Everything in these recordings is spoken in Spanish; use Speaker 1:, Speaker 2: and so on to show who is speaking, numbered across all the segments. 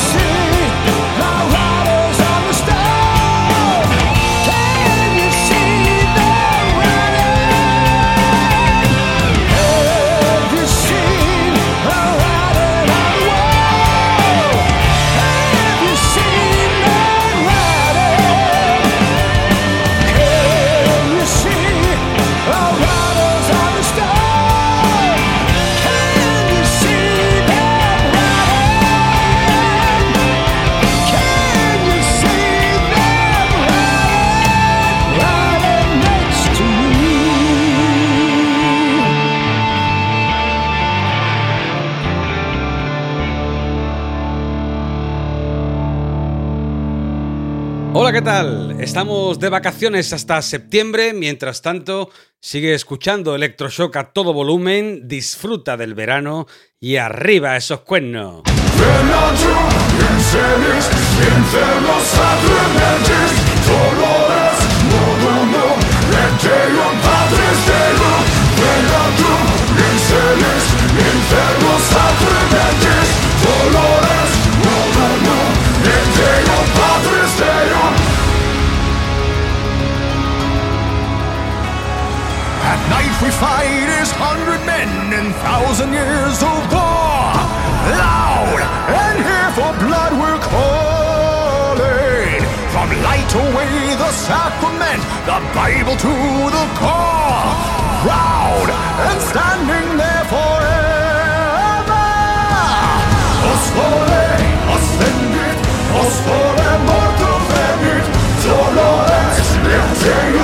Speaker 1: shit Estamos de vacaciones hasta septiembre, mientras tanto sigue escuchando Electroshock a todo volumen, disfruta del verano y arriba esos cuernos.
Speaker 2: At night we fight as hundred men in thousand years of war. Loud and here for blood we're calling. From light away the sacrament, the Bible to the core. Proud and standing there forever. Osvore, ascendit, osvore mortum venit, dolores, libertae.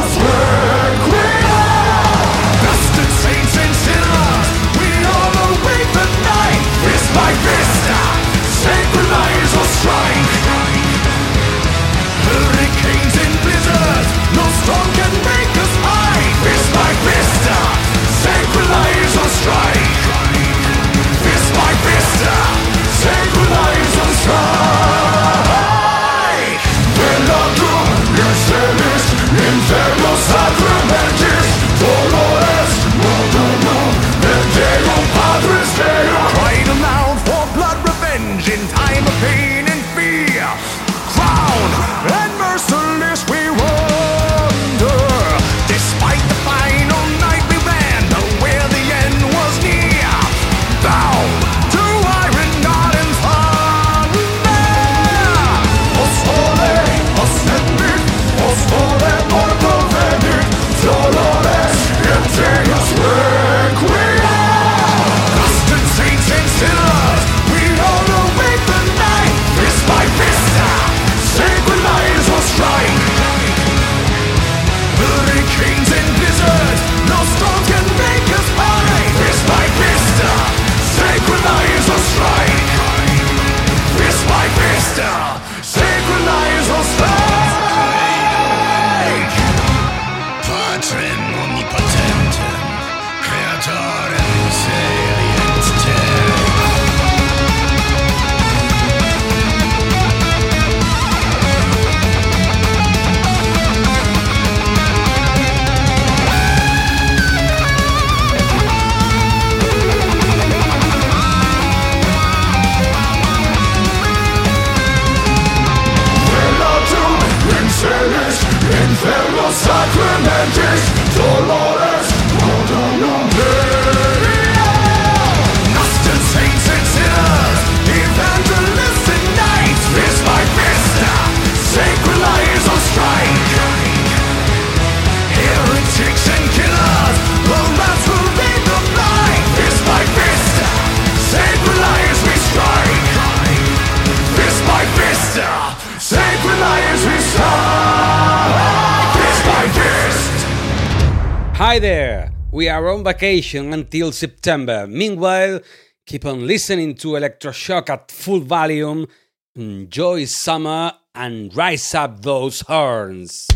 Speaker 1: Hi there! We are on vacation until September. Meanwhile, keep on listening to Electroshock at full volume. Enjoy summer and rise up those horns.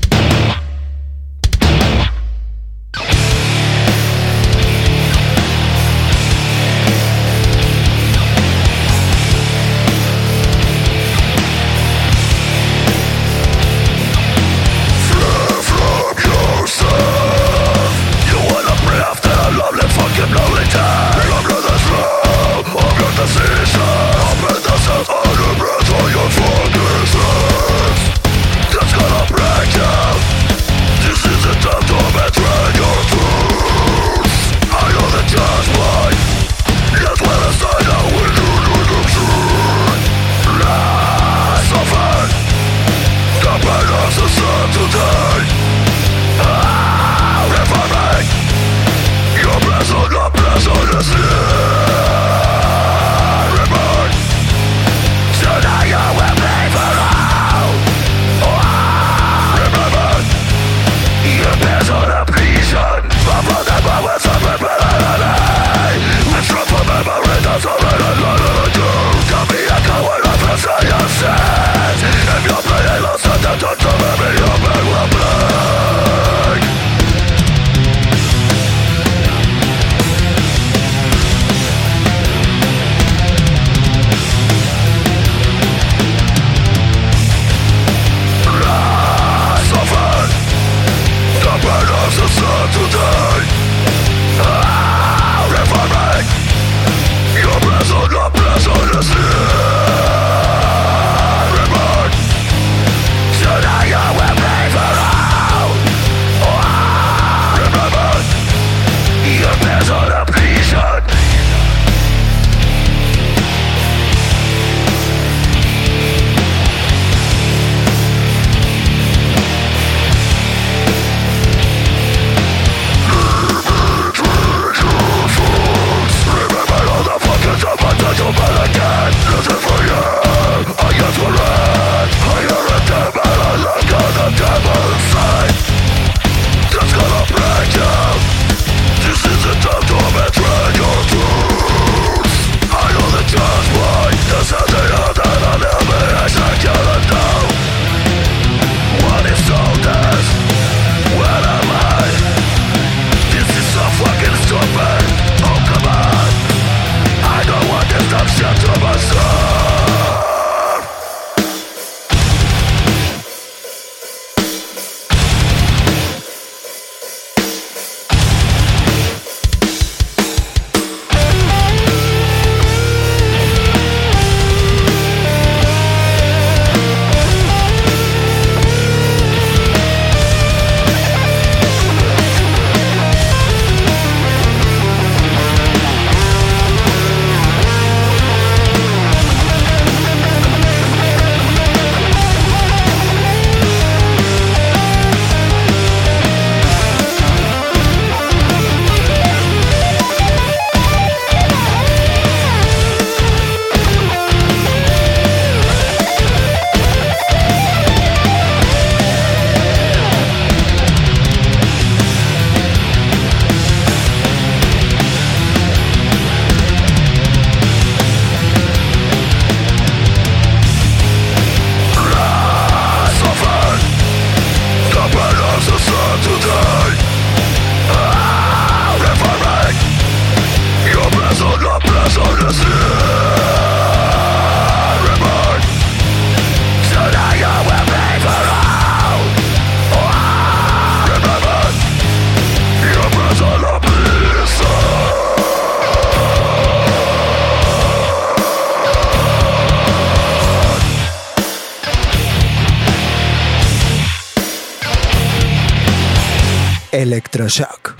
Speaker 3: Electroshock.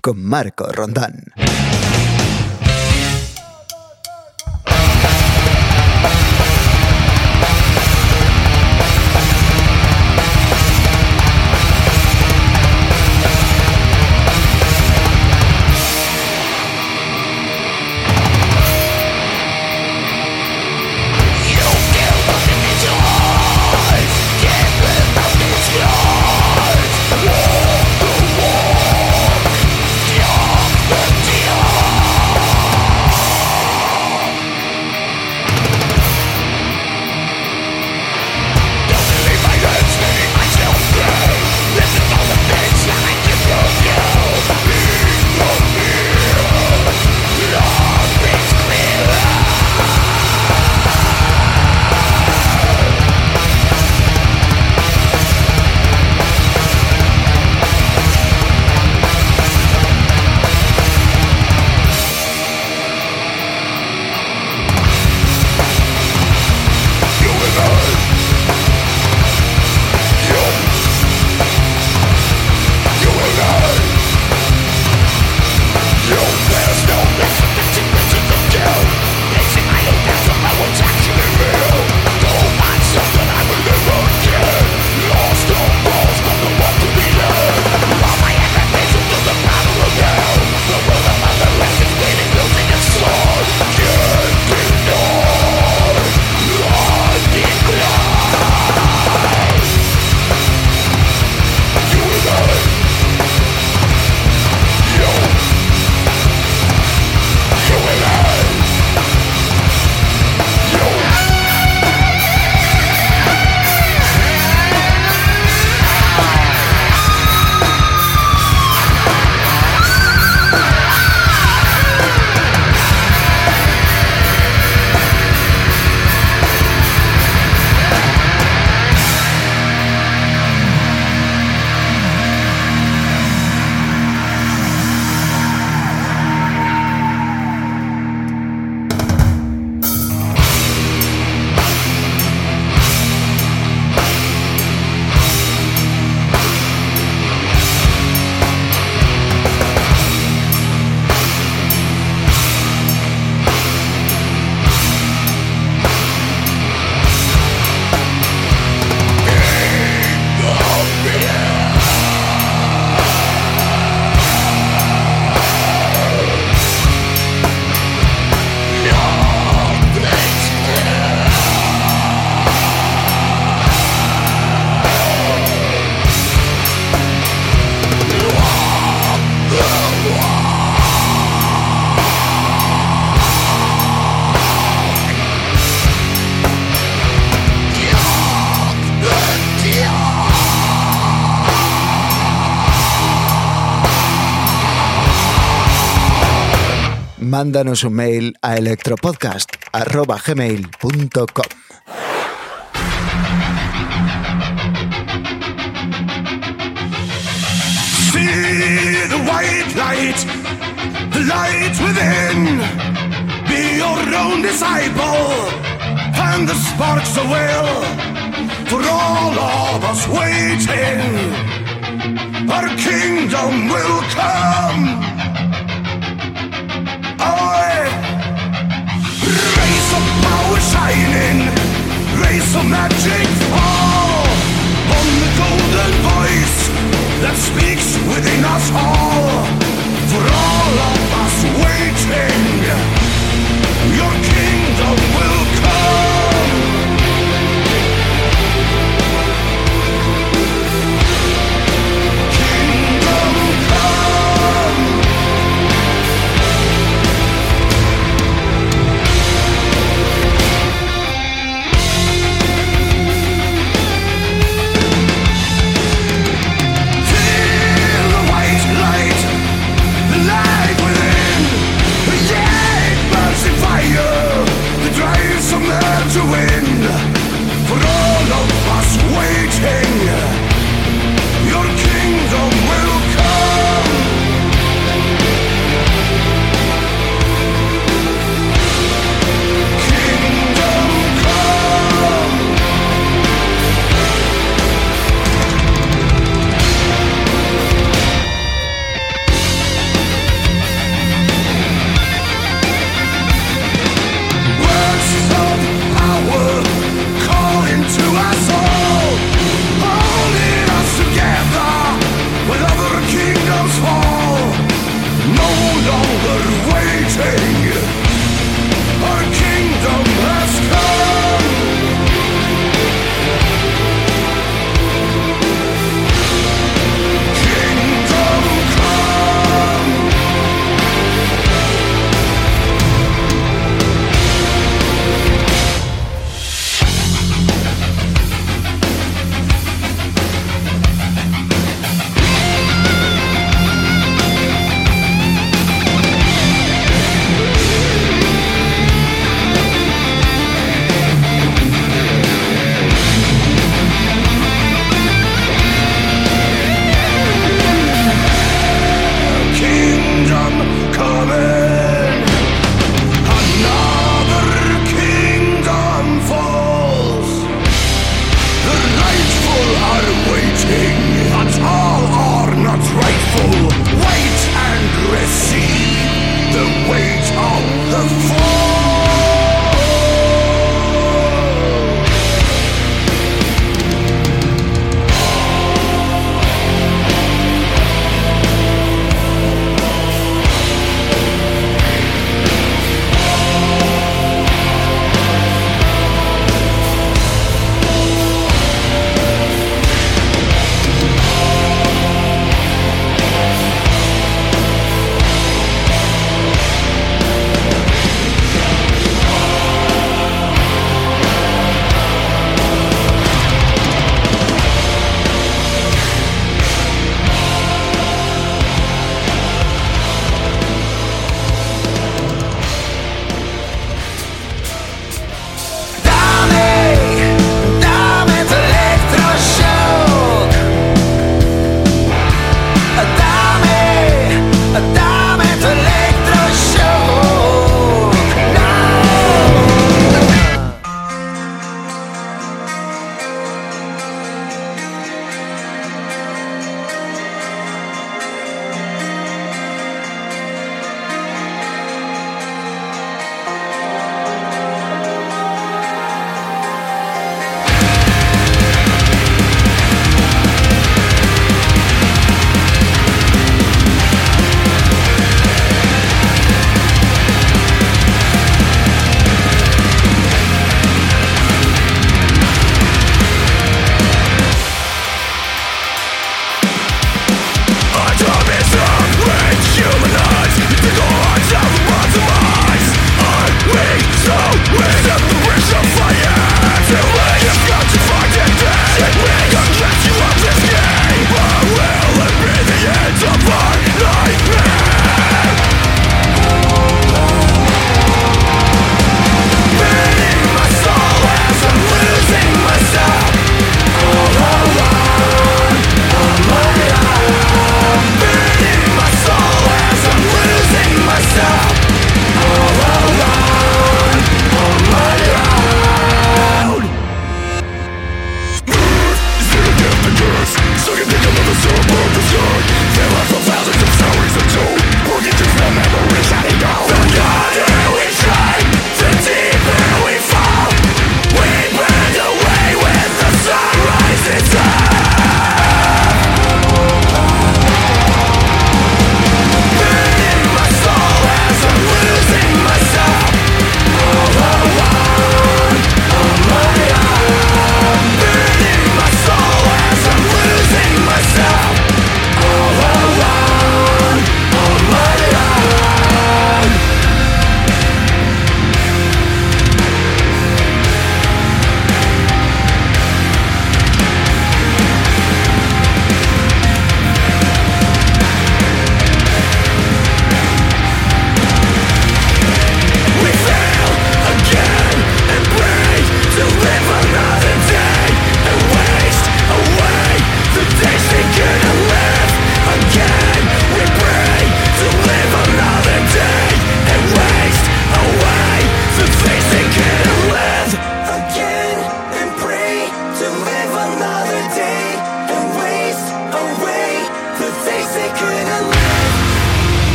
Speaker 3: Con Marco Rondán. Mándanos un mail a electropodcast.gmail.com
Speaker 2: See the white light, the light within. Be your own disciple, and the sparks of will for all of us waiting. Our kingdom will come. Power shining, rays of magic on the golden voice that speaks within us all. For all of us waiting, your kingdom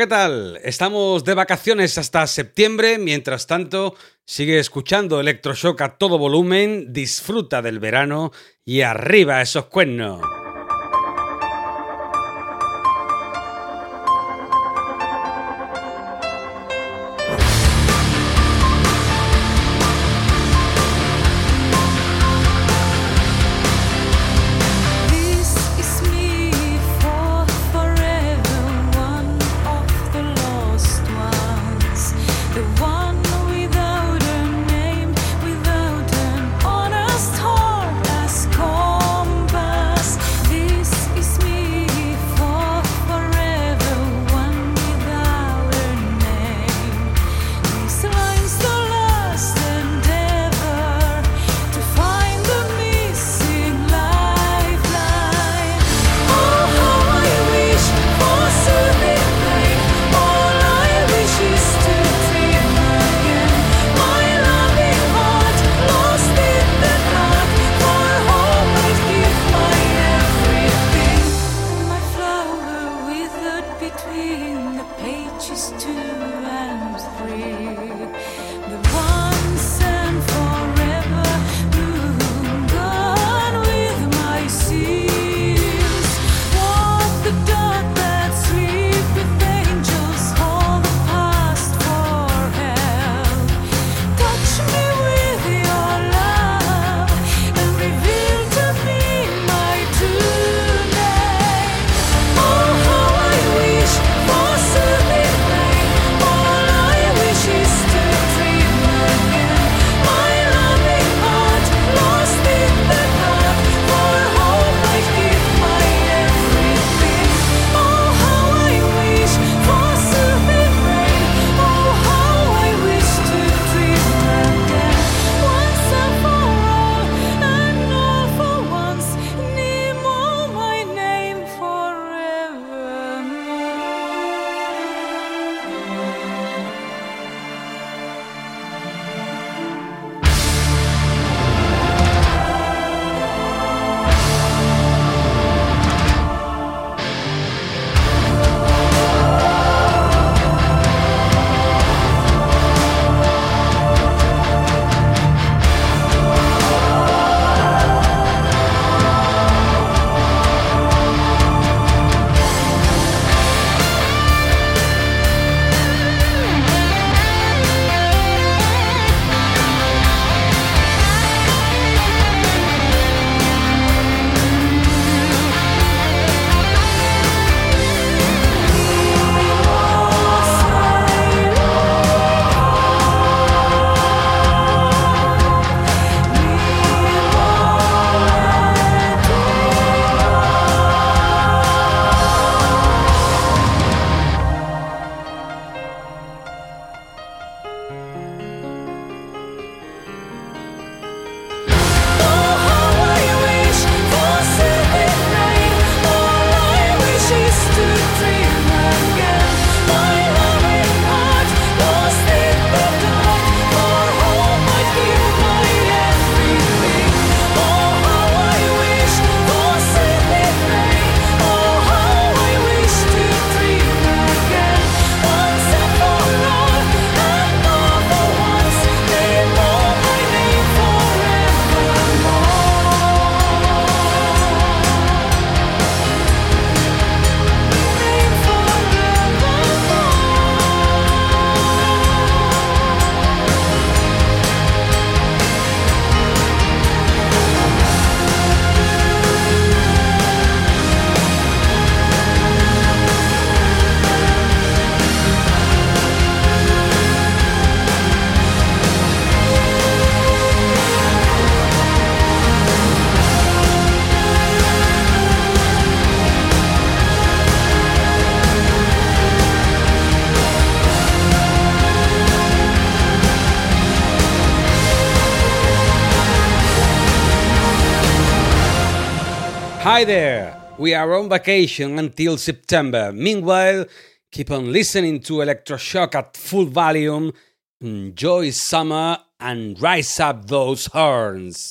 Speaker 4: ¿qué tal? Estamos de vacaciones hasta septiembre, mientras tanto sigue escuchando Electroshock a todo volumen, disfruta del verano y arriba esos cuernos.
Speaker 1: Hi there! We are on vacation until September. Meanwhile, keep on listening to Electroshock at full volume. Enjoy summer and rise up those horns.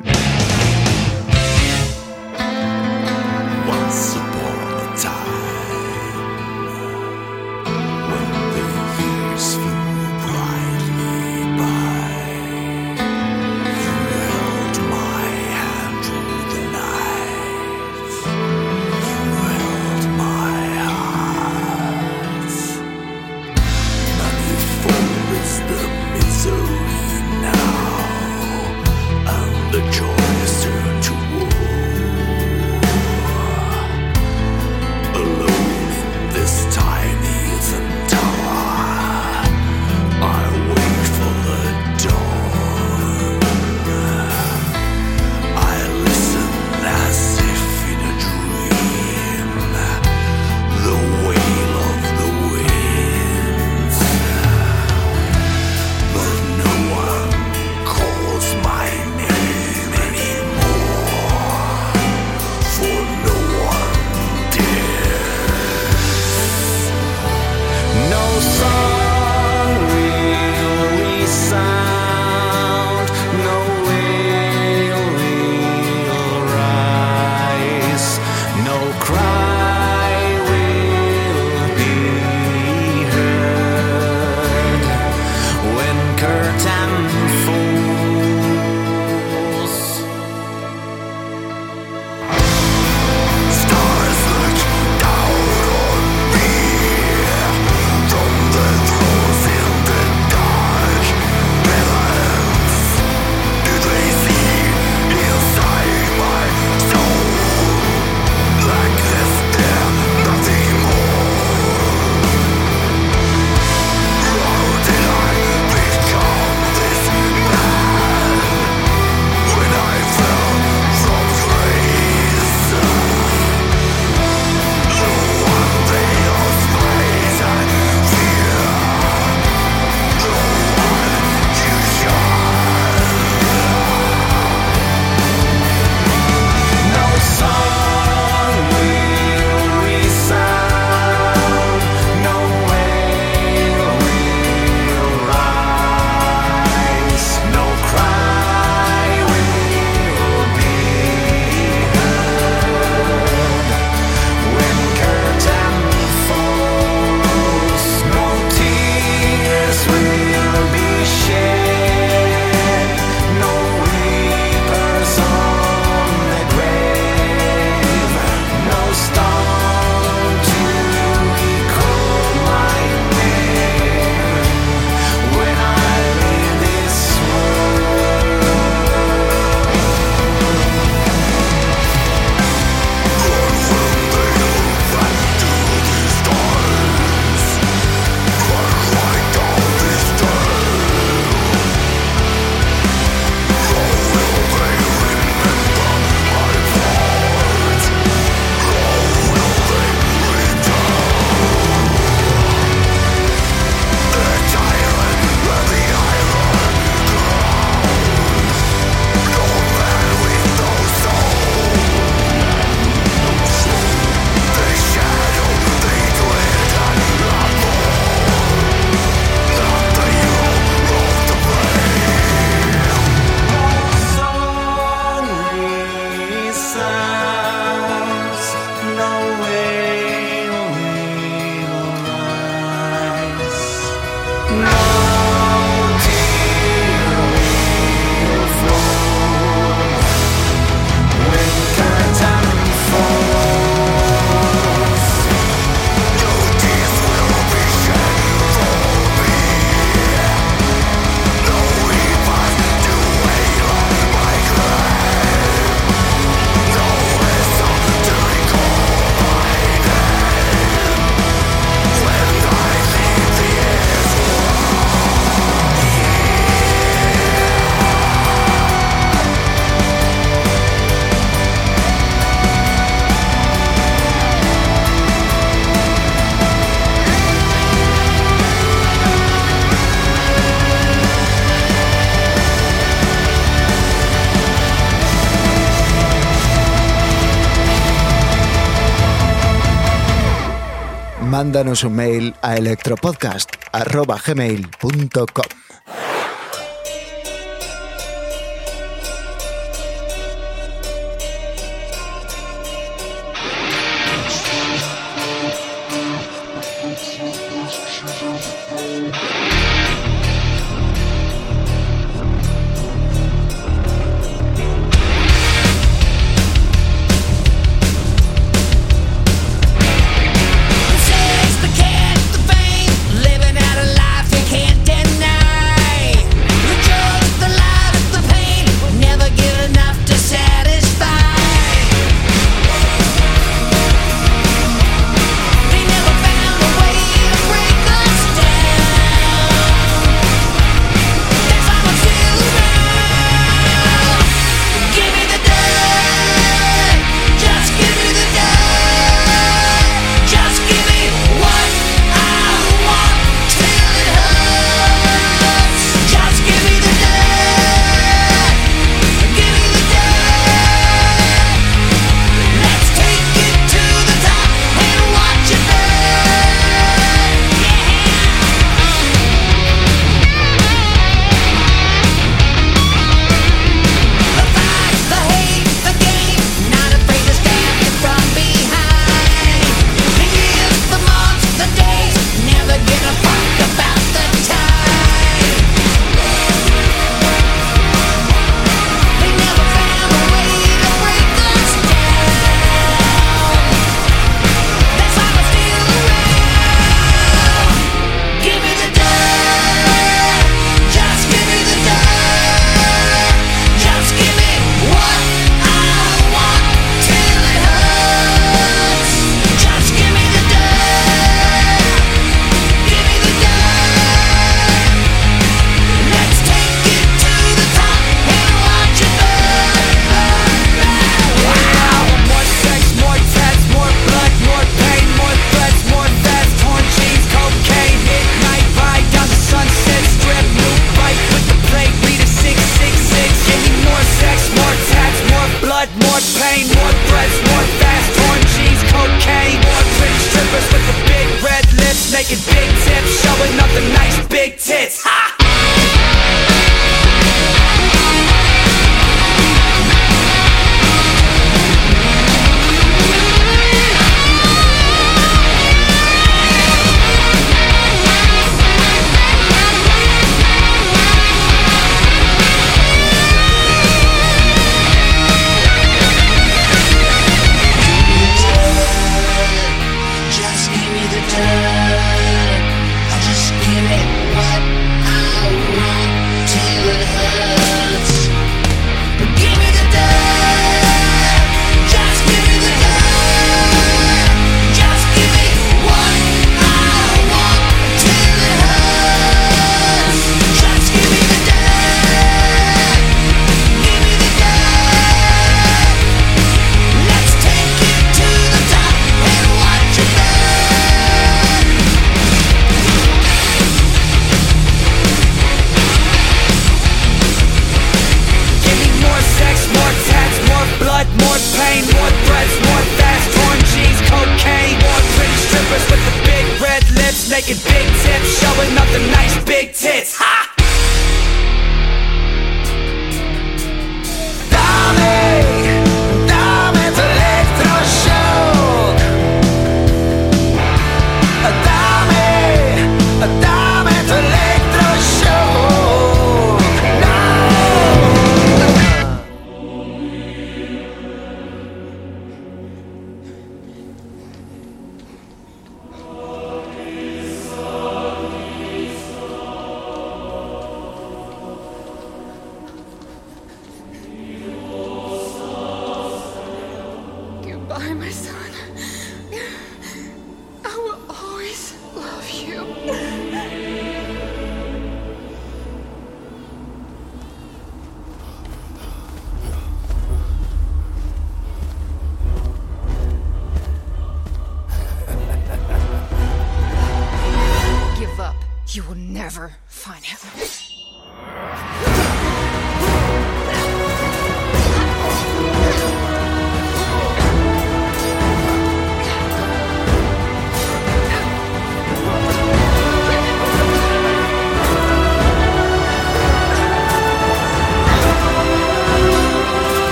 Speaker 3: Mándanos un mail a electropodcast.gmail.com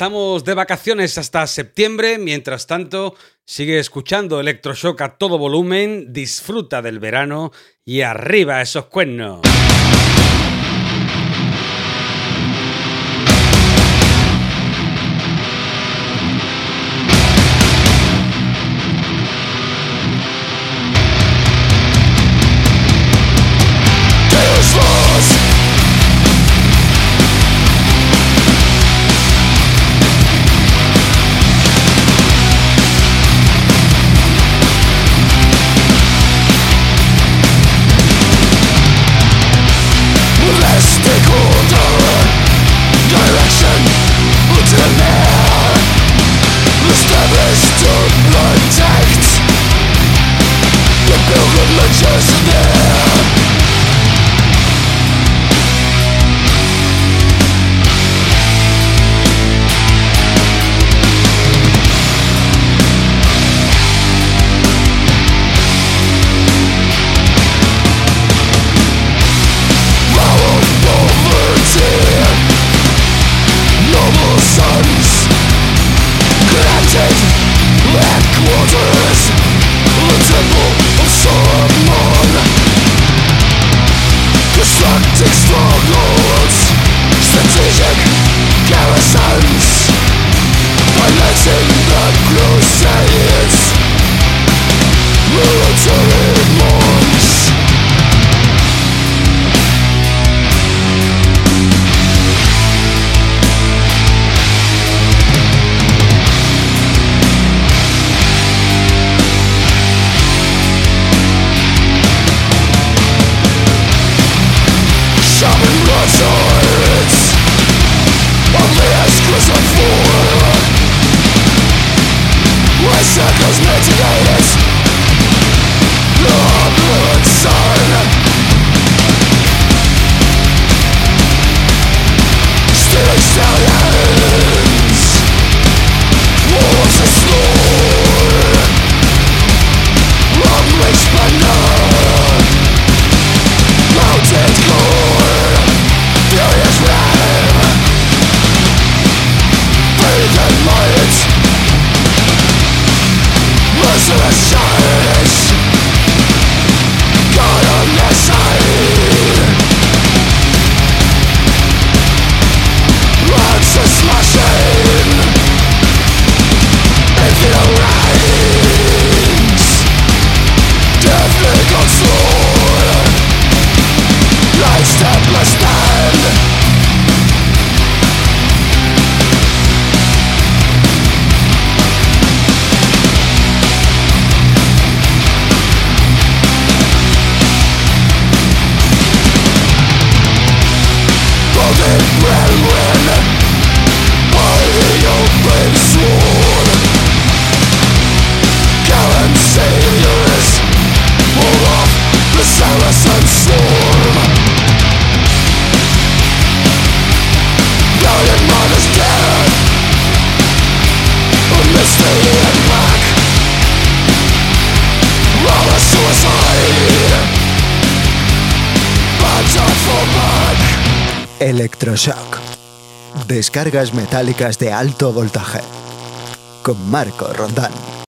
Speaker 1: Estamos de vacaciones hasta septiembre, mientras tanto sigue escuchando Electroshock a todo volumen, disfruta del verano y arriba esos cuernos.
Speaker 2: Electroshock. Descargas metálicas de alto voltaje. Con Marco Rondán.